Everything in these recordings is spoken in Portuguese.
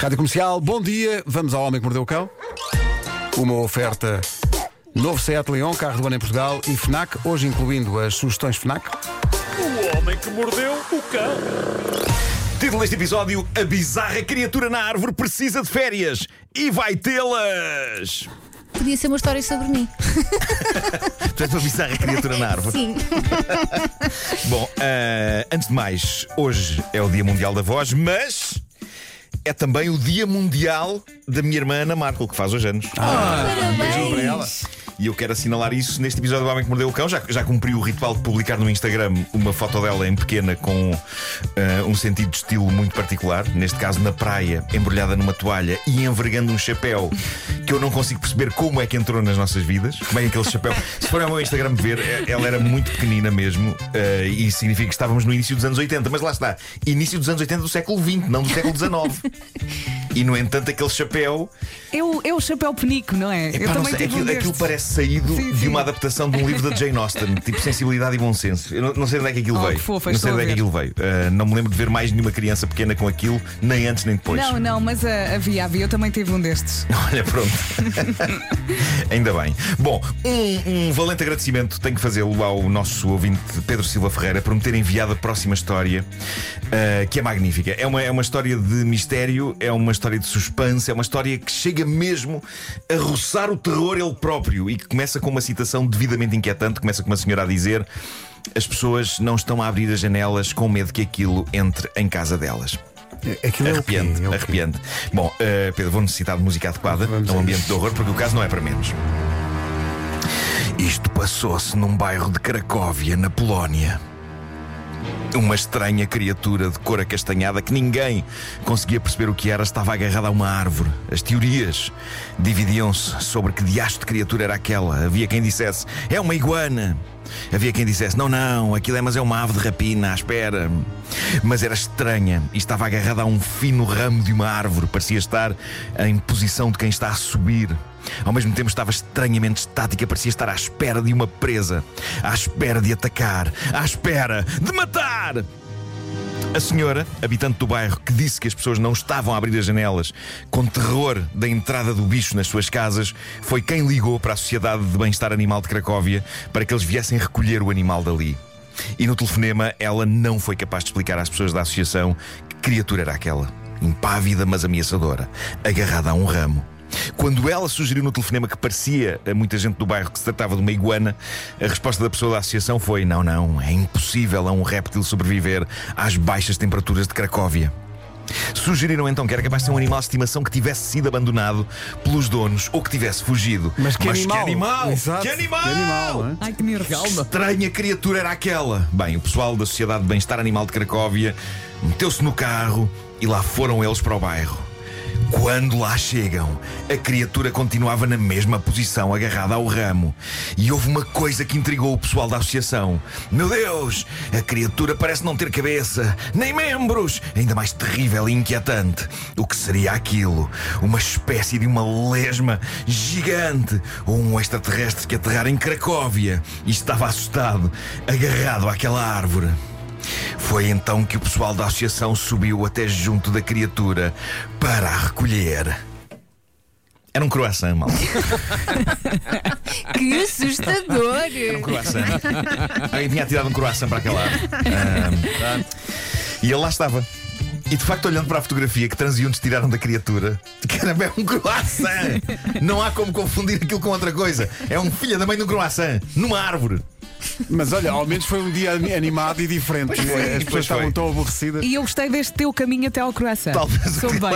Rádio Comercial, bom dia. Vamos ao Homem que Mordeu o Cão. Uma oferta novo Seat Leon, carro do ano em Portugal e FNAC, hoje incluindo as sugestões FNAC. O homem que mordeu o cão. Título deste episódio: A bizarra criatura na árvore precisa de férias e vai tê-las. Podia ser uma história sobre mim. Tu és uma bizarra criatura na árvore. Sim. Bom, ah, antes de mais, hoje é o Dia Mundial da Voz, mas é também o Dia Mundial da minha irmã Ana Marco, que faz hoje anos. Parabéns. para ela. E eu quero assinalar isso neste episódio do Homem que Mordeu o Cão. Já, já cumpri o ritual de publicar no Instagram uma foto dela em pequena com ah, um sentido de estilo muito particular. Neste caso, na praia, embrulhada numa toalha e envergando um chapéu que eu não consigo perceber como é que entrou nas nossas vidas. Como é que aquele chapéu. Se forem ao meu Instagram ver, eh, ela era muito pequenina mesmo ah, e significa que estávamos no início dos anos 80. Mas lá está, início dos anos 80 do século XX, não do século XIX. E no entanto, aquele chapéu. É o, é o chapéu penico, não é? Epá, não sei, tive um aquilo, aquilo parece saído Sim, de uma adaptação de um livro da Jane Austen, tipo sensibilidade e bom senso. Eu não, não sei de onde é que aquilo Oh, veio. não sei onde é que aquilo veio. Ah, não me lembro de ver mais nenhuma criança pequena com aquilo, nem antes nem depois. Não, não, mas ah, havia, havia. Eu também tive um destes. Olha, pronto. Ainda bem. Bom, um, um valente agradecimento tenho que fazê-lo ao nosso ouvinte Pedro Silva Ferreira por me ter enviado a próxima história, ah, que é magnífica. É uma, é uma história de mistério, é uma história de suspense, é uma história que chega mesmo a roçar o terror ele próprio e que começa com uma citação devidamente inquietante. Começa com uma senhora a dizer. As pessoas não estão a abrir as janelas com medo que aquilo entre em casa delas. Aquilo é o quê? Arrepiante, É o quê? arrepiante. Bom, eh, Pedro, vou necessitar de música adequada Vamos a um ambiente de horror, porque o caso não é para menos. Isto passou-se num bairro de Cracóvia, na Polónia. Uma estranha criatura de cor acastanhada que ninguém conseguia perceber o que era estava agarrada a uma árvore. As teorias dividiam-se sobre que diacho de criatura era aquela. Havia quem dissesse, é uma iguana. Havia quem dissesse, não, não, aquilo é, mas é uma ave de rapina, à espera. Mas era estranha e estava agarrada a um fino ramo de uma árvore. Parecia estar em posição de quem está a subir. Ao mesmo tempo estava estranhamente estática, parecia estar à espera de uma presa, à espera de atacar, à espera de matar. A senhora, habitante do bairro, que disse que as pessoas não estavam a abrir as janelas com terror da entrada do bicho nas suas casas, foi quem ligou para a Sociedade de Bem-Estar Animal de Cracóvia para que eles viessem recolher o animal dali. E no telefonema, ela não foi capaz de explicar às pessoas da associação que criatura era aquela. Impávida, mas ameaçadora, agarrada a um ramo. Quando ela sugeriu no telefonema que parecia a muita gente do bairro que se tratava de uma iguana, a resposta da pessoa da associação foi: não, não, é impossível a um réptil sobreviver às baixas temperaturas de Cracóvia. Sugeriram então que era capaz de ser um animal de estimação que tivesse sido abandonado pelos donos ou que tivesse fugido. Mas que que animal? animal! Exato, Que animal! que animal? Ai, que estranha criatura era aquela? Bem, o pessoal da Sociedade de Bem-Estar Animal de Cracóvia meteu-se no carro e lá foram eles para o bairro. Quando lá chegam, a criatura continuava na mesma posição, agarrada ao ramo. E houve uma coisa que intrigou o pessoal da associação. Meu Deus, a criatura parece não ter cabeça, nem membros. Ainda mais terrível e inquietante. O que seria aquilo? Uma espécie de uma lesma gigante ou um extraterrestre que aterrara em Cracóvia e estava assustado, agarrado àquela árvore. Foi então que o pessoal da associação subiu até junto da criatura para a recolher. Era um croissant, mal. Que assustador. Um croissant. Alguém tinha tirado um croissant para aquela árvore. Ah, e ele lá estava. E de facto, olhando para a fotografia que transeuntes tiraram da criatura, caramba, é um croissant! Não há como confundir aquilo com outra coisa. É um filho da mãe de um croissant, numa árvore. Mas olha, ao menos foi um dia ani- animado e diferente. Pois foi, As pois pessoas estavam foi. tão aborrecidas. E eu gostei deste teu caminho até ao coração. Talvez o Sou que- bem.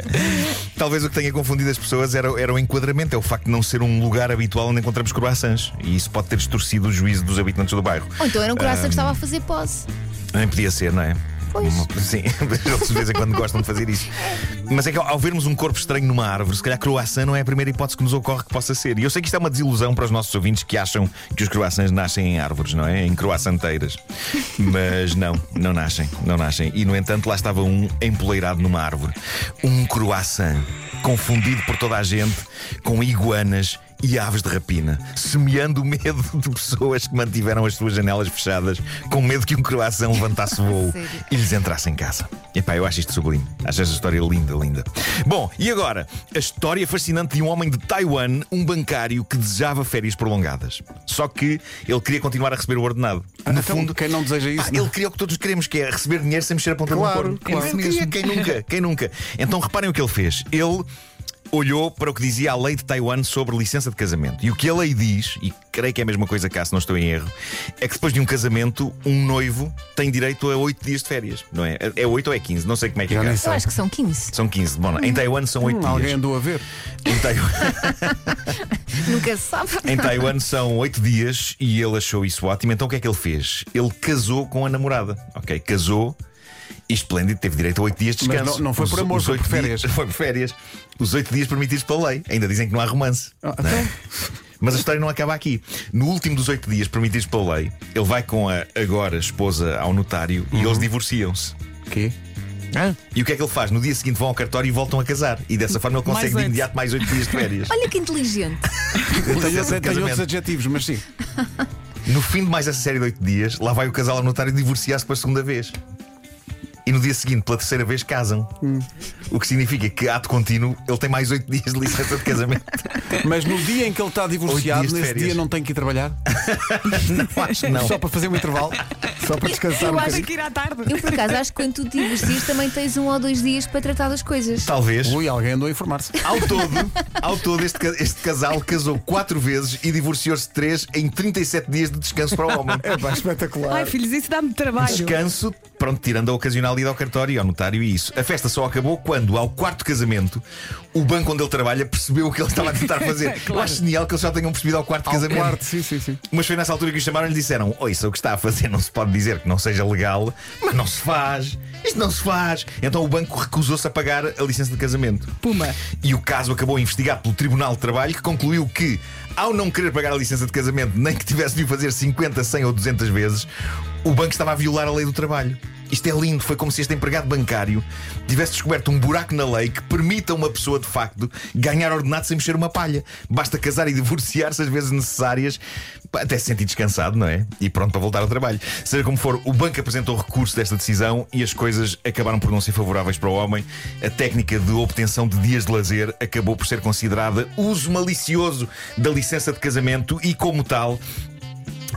Talvez o que tenha confundido as pessoas era, era o enquadramento, é o facto de não ser um lugar habitual onde encontramos croissants. E isso pode ter distorcido o juízo dos habitantes do bairro. Ou então era um coração que estava a fazer pose. Nem podia ser, não é? Pois. Sim, eles de vez em quando gostam de fazer isso. Mas é que ao vermos um corpo estranho numa árvore, se calhar croissant não é a primeira hipótese que nos ocorre que possa ser. E eu sei que isto é uma desilusão para os nossos ouvintes que acham que os croissants nascem em árvores, não é? Em croissanteiras. Mas não, não nascem, não nascem. E no entanto, lá estava um empoleirado numa árvore. Um croissant, confundido por toda a gente com iguanas e aves de rapina, semeando o medo de pessoas que mantiveram as suas janelas fechadas com medo que um croissant levantasse voo e lhes entrasse em casa. Epá, eu acho isto sublime. Acho esta história linda, linda. Bom, e agora? A história fascinante de um homem de Taiwan, um bancário que desejava férias prolongadas. Só que ele queria continuar a receber o ordenado. No Então, fundo, quem não deseja isso, Pá, não? ele queria o que todos queremos, que é receber dinheiro sem mexer a ponta Claro, do corpo. claro. Mesmo. quem nunca, quem nunca. Então reparem o que ele fez. Ele olhou para o que dizia a lei de Taiwan sobre licença de casamento. E o que a lei diz, e creio que é a mesma coisa cá, se não estou em erro, é que depois de um casamento, um noivo tem direito a 8 dias de férias, não é? É 8 ou é 15? Não sei como é que é. Eu sei. acho que são 15. São 15. Bom, em Taiwan são 8 Hum, dias. alguém andou a ver. Em Taiwan, Nunca se sabe. em Taiwan são 8 dias e ele achou isso ótimo. Então o que é que ele fez? Ele casou com a namorada. Ok, casou. E esplêndido, teve direito a 8 dias de Mas descanso. não- não foi por amor, foi oito por férias. dias- foi por férias. Os 8 dias permitidos pela lei. Ainda dizem que não há romance. Ah, não é? então. Mas a história não acaba aqui. No último dos 8 dias permitidos pela lei, ele vai com a agora esposa ao notário Uhum. e eles divorciam-se. Quê? E o que é que ele faz? No dia seguinte vão ao cartório e voltam a casar. E dessa forma ele consegue de oito. imediato mais 8 dias de férias. Olha que inteligente. Eu tenho, Licença de tenho outros adjetivos, mas sim. No fim de mais essa série de 8 dias, lá vai o casal ao notário divorciar-se pela segunda vez. E no dia seguinte, pela terceira vez, casam. O que significa que, ato contínuo, ele tem mais 8 dias de licença de casamento. Mas no dia em que ele está divorciado, Oito dias de nesse férias. dia não tem que ir trabalhar? não, acho que não. Só para fazer um intervalo? Só para descansar Eu um acho bocadinho? Que ir à tarde. Eu, por acaso, acho que quando tu te divorcias também tens um ou dois dias para tratar das coisas. Talvez. Ui, alguém andou a informar-se. Ao todo, ao todo este, ca- este casal casou 4 vezes e divorciou-se 3 em 37 dias de descanso para o homem. É pá, espetacular. Ai, filhos, isso dá-me trabalho. Descanso, pronto, tirando a ocasional ida ao cartório e ao notário e isso. A festa só acabou quando, ao quarto casamento, o banco onde ele trabalha percebeu o que ele estava a tentar fazer. Eu acho genial que eles já tenham percebido ao quarto Ao casamento. quarto, sim, sim, sim. Mas foi nessa altura que o chamaram e lhe disseram: Oi, isso é o que está a fazer não se pode dizer que não seja legal, mas não se faz. Isto não se faz. Então o banco recusou-se a pagar a licença de casamento. Puma. E o caso acabou investigado pelo Tribunal de Trabalho, que concluiu que, ao não querer pagar a licença de casamento, nem que tivesse de o fazer 50, 100 ou 200 vezes, o banco estava a violar a lei do trabalho. Isto é lindo, foi como se este empregado bancário tivesse descoberto um buraco na lei que permita a uma pessoa, de facto, ganhar ordenado sem mexer uma palha. Basta casar e divorciar-se às vezes necessárias, até se sentir descansado, não é? E pronto para voltar ao trabalho. Seja como for, o banco apresentou recurso desta decisão e as coisas acabaram por não ser favoráveis para o homem. A técnica de obtenção de dias de lazer acabou por ser considerada uso malicioso da licença de casamento e, como tal,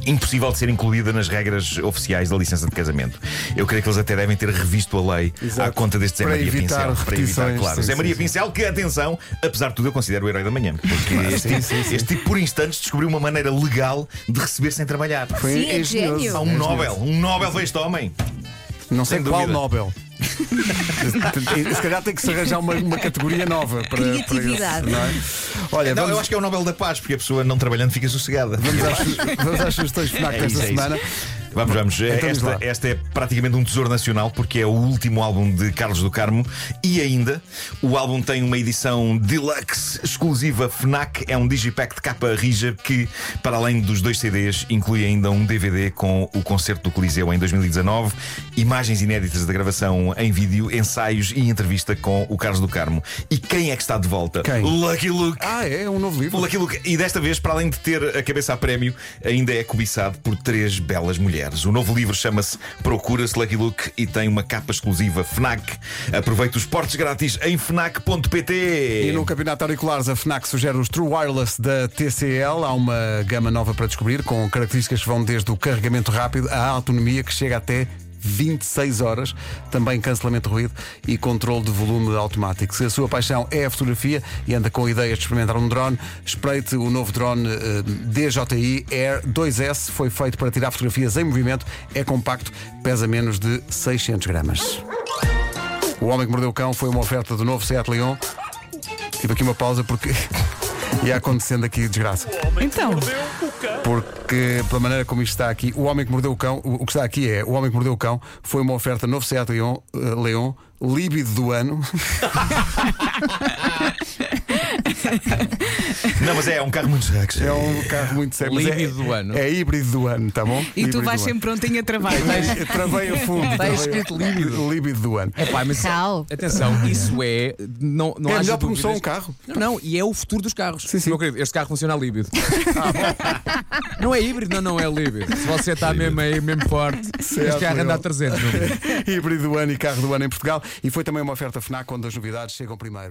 impossível de ser incluída nas regras oficiais da licença de casamento. Eu creio que eles até devem ter revisto a lei Exato. à conta deste Zé Para Maria Pincel. Para evitar, claro. sim, Zé Maria sim. Pincel, que atenção, apesar de tudo, eu considero o herói da manhã. Porque este, sim, sim, sim. este tipo, por instantes, descobriu uma maneira legal de receber sem trabalhar. Foi Sim, é gênio. Há um Nobel, um Nobel para este homem. Não sei Sem qual dúvida. Nobel. Se calhar tem que se arranjar uma, uma categoria nova para, para Criatividade. não é? Olha, Não, vamos, eu acho que é o Nobel da Paz, porque a pessoa não trabalhando fica sossegada. vamos, às, su- vamos às sugestões FNAC É desta isso, é isso. semana. Vamos, vamos. Então diz lá. esta, esta é praticamente um tesouro nacional porque é o último álbum de Carlos do Carmo e ainda o álbum tem uma edição deluxe exclusiva FNAC. É um digipack de capa rija que, para além dos dois CDs, inclui ainda um DVD com o concerto do Coliseu em 2019, imagens inéditas da gravação em vídeo, ensaios e entrevista com o Carlos do Carmo. E quem é que está de volta? Quem? Lucky Luke. Ah, é? É um novo livro. Lucky Luke. E desta vez, para além de ter a cabeça a prémio, ainda é cobiçado por três belas mulheres. O novo livro chama-se Procura-se Lucky Luke e tem uma capa exclusiva FNAC. Aproveite os portes grátis em FNAC.pt. E no Campeonato Auriculares, a FNAC sugere os True Wireless da TCL. Há uma gama nova para descobrir, com características que vão desde o carregamento rápido à autonomia que chega até 26 horas, também cancelamento de ruído e controle de volume automático. Se a sua paixão é a fotografia e anda com ideias de experimentar um drone, espreite o novo drone eh, DJI Air 2S. Foi feito para tirar fotografias em movimento, é compacto, pesa menos de 600 gramas. O Homem que Mordeu o Cão foi uma oferta do novo Seat Leon. Tive aqui uma pausa porque ia acontecendo aqui desgraça. O homem Então. que mordeu o cão. Porque, pela maneira como isto está aqui, o homem que mordeu o cão, o o que está aqui é: o homem que mordeu o cão foi uma oferta novo Seat Leon, eh, Leon líbido do ano. Não, mas é, é um carro muito sexy. É um carro muito sério. mas é- Líbido do ano. É híbrido do ano, tá bom? E tu Híbrido vais do sempre prontinho a travar. não é? Travei a fundo. Está travei- escrito líbido. Líbido do ano. É pá, mas Rau. atenção, isso é. Não, não É haja melhor promoção dúvidas. um carro. Não, não, e é o futuro dos carros. Sim, sim. Meu querido, este carro funciona a líbido. não é híbrido, não, não é líbido. Se você está mesmo aí, mesmo forte, Certo, este carro anda a Legal. 300. meu amigo. Híbrido do ano e carro do ano em Portugal. E foi também uma oferta FNAC onde as novidades chegam primeiro.